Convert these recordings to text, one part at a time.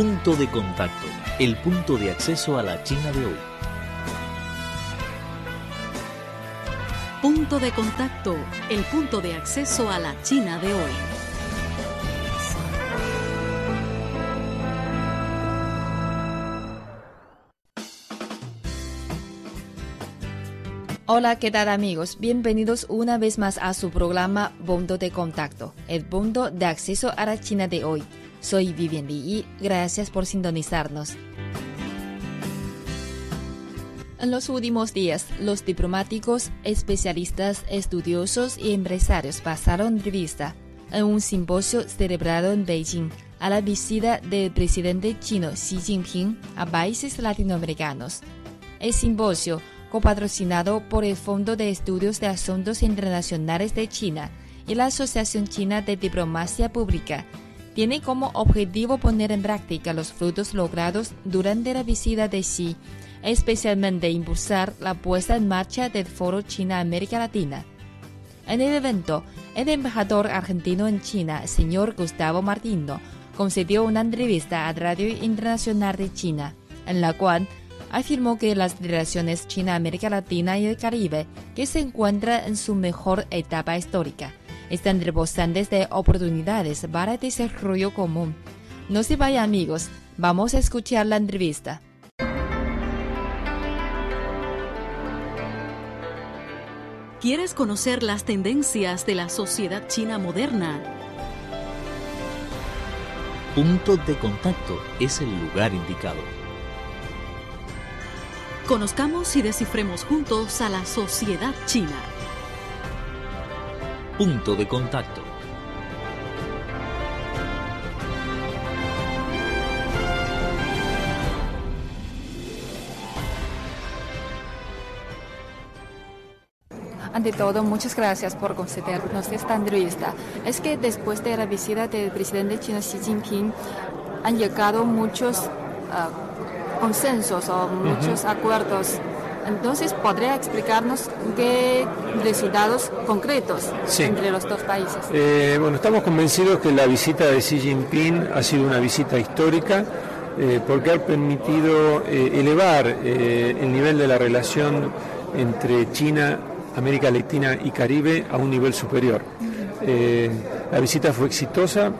Punto de contacto, el punto de acceso a la China de hoy. Punto de contacto, el punto de acceso a la China de hoy. Hola, ¿qué tal amigos? Bienvenidos una vez más a su programa Punto de Contacto, el punto de acceso a la China de hoy. Soy Vivian Li y gracias por sintonizarnos. En los últimos días, los diplomáticos, especialistas, estudiosos y empresarios pasaron revista en un simposio celebrado en Beijing a la visita del presidente chino Xi Jinping a países latinoamericanos. El simposio copatrocinado por el Fondo de Estudios de Asuntos Internacionales de China y la Asociación China de Diplomacia Pública, tiene como objetivo poner en práctica los frutos logrados durante la visita de Xi, especialmente impulsar la puesta en marcha del Foro China-América Latina. En el evento, el embajador argentino en China, señor Gustavo Martino, concedió una entrevista a Radio Internacional de China, en la cual afirmó que las relaciones China-América Latina y el Caribe, que se encuentran en su mejor etapa histórica, están rebosantes de oportunidades para el desarrollo común. No se vayan amigos, vamos a escuchar la entrevista. ¿Quieres conocer las tendencias de la sociedad china moderna? Punto de contacto es el lugar indicado. Conozcamos y descifremos juntos a la sociedad china. Punto de contacto. Ante todo, muchas gracias por concedernos esta entrevista. Es que después de la visita del presidente chino Xi Jinping han llegado muchos ah, consensos o muchos acuerdos. Entonces, ¿podría explicarnos qué resultados concretos Sí. entre los dos países? Eh, bueno, estamos convencidos que la visita de Xi Jinping ha sido una visita histórica eh, porque ha permitido eh, elevar el nivel de la relación entre China, América Latina y Caribe a un nivel superior. La visita fue exitosa,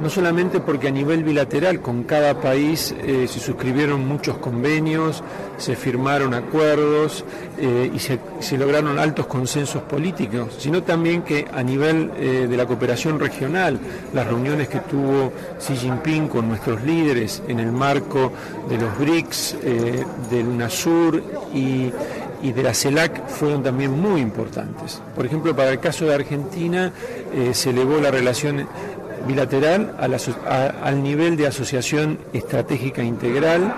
no solamente porque a nivel bilateral con cada país eh, se suscribieron muchos convenios, se firmaron acuerdos eh, y se, lograron altos consensos políticos, sino también que a nivel eh, de la cooperación regional, las reuniones que tuvo Xi Jinping con nuestros líderes en el marco de los BRICS, del UNASUR y, de la CELAC fueron también muy importantes. Por ejemplo, para el caso de Argentina se elevó la relación bilateral al nivel de asociación estratégica integral.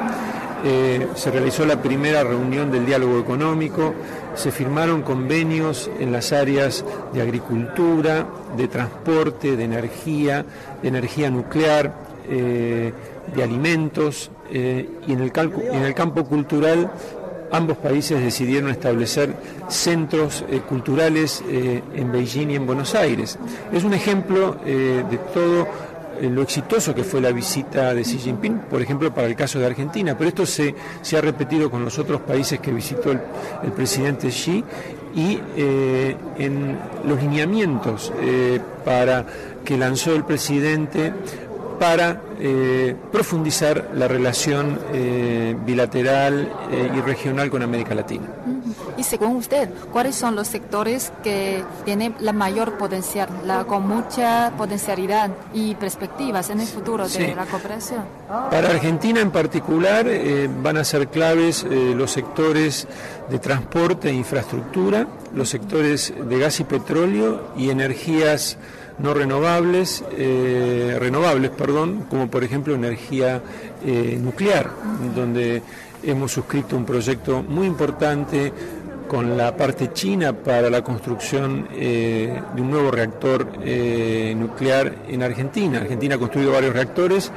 Eh, se realizó la primera reunión del diálogo económico, se firmaron convenios en las áreas de agricultura, de transporte, de energía, de energía nuclear, eh, de alimentos eh, y en el campo cultural ambos países decidieron establecer centros eh, culturales eh, en Beijing y en Buenos Aires. Es un ejemplo eh, de todo lo exitoso que fue la visita de Xi Jinping, por ejemplo, para el caso de Argentina, pero esto se, se ha repetido con los otros países que visitó el, el presidente Xi y en los lineamientos para que lanzó el presidente para eh, profundizar la relación eh, bilateral eh, y regional con América Latina. Y según usted, ¿cuáles son los sectores que tienen la mayor potencial, la, con mucha potencialidad y perspectivas en el futuro de Sí. la cooperación? Para Argentina en particular eh, van a ser claves eh, los sectores de transporte e infraestructura, los sectores de gas y petróleo y energías no renovables, eh, renovables, perdón, como por ejemplo energía eh, nuclear, donde hemos suscrito un proyecto muy importante con la parte china para la construcción eh, de un nuevo reactor nuclear en Argentina. Argentina ha construido varios reactores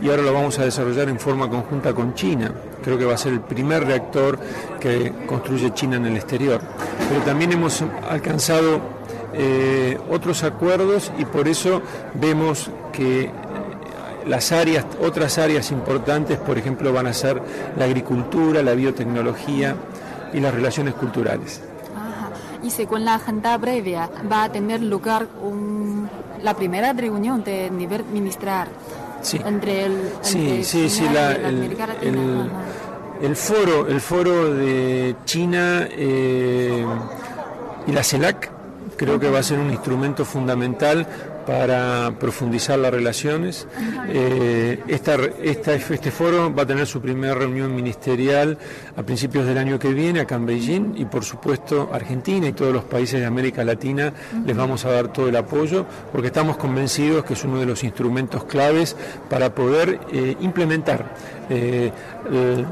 y ahora lo vamos a desarrollar en forma conjunta con China. Creo que va a ser el primer reactor que construye China en el exterior. Pero también hemos alcanzado eh, otros acuerdos y por eso vemos que las áreas, otras áreas importantes, por ejemplo, van a ser la agricultura, la biotecnología y las relaciones culturales. Y según la agenda previa, va a tener lugar la primera reunión de nivel ministerial entre el sí, sí, sí, el, foro, el foro de China eh, y la CELAC creo que va a ser un instrumento fundamental para profundizar las relaciones. Eh, esta, este foro va a tener su primera reunión ministerial a principios del año que viene acá en Beijing y por supuesto Argentina y todos los países de América Latina les vamos a dar todo el apoyo porque estamos convencidos que es uno de los instrumentos claves para poder eh, implementar eh,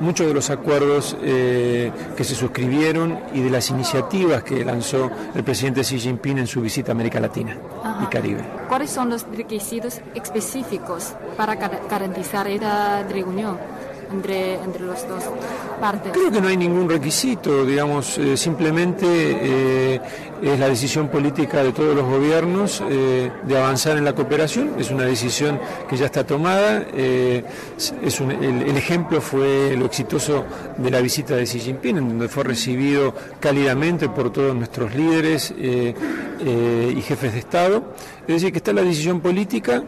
muchos de los acuerdos que se suscribieron y de las iniciativas que lanzó el presidente Xi Jinping en su visita a América Latina y Caribe. ¿Cuáles son los requisitos específicos para garantizar esta reunión? Entre, las dos partes? Creo que no hay ningún requisito, digamos, eh, simplemente eh, es la decisión política de todos los gobiernos eh, de avanzar en la cooperación, es una decisión que ya está tomada, es el, ejemplo fue lo exitoso de la visita de Xi Jinping, en donde fue recibido cálidamente por todos nuestros líderes y jefes de Estado, es decir, que está la decisión política,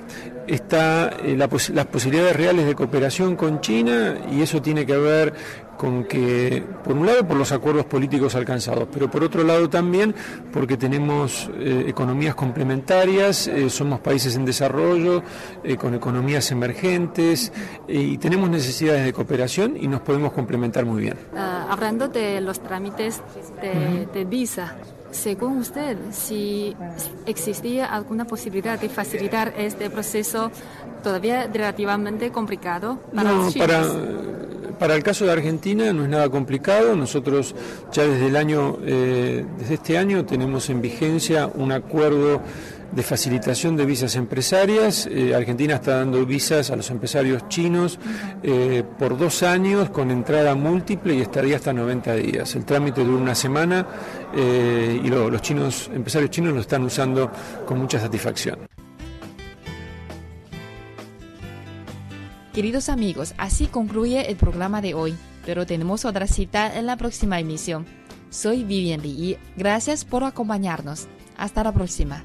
está eh, las posibilidades reales de cooperación con China y eso tiene que ver con que, por un lado, por los acuerdos políticos alcanzados, pero por otro lado también porque tenemos eh, economías complementarias, eh, somos países en desarrollo, con economías emergentes y tenemos necesidades de cooperación y nos podemos complementar muy bien. Ah, hablando de los trámites de visa, según usted, si existía alguna posibilidad de facilitar este proceso todavía relativamente complicado para no, para, para, el caso de Argentina no es nada complicado. Nosotros ya desde el año, eh, desde este año tenemos en vigencia un acuerdo de facilitación de visas empresarias. Eh, Argentina está dando visas a los empresarios chinos eh, por dos años con entrada múltiple y estaría hasta 90 días. El trámite dura una semana eh, y los chinos, empresarios chinos lo están usando con mucha satisfacción. Queridos amigos, así concluye el programa de hoy, pero tenemos otra cita en la próxima emisión. Soy Vivian y gracias por acompañarnos. Hasta la próxima.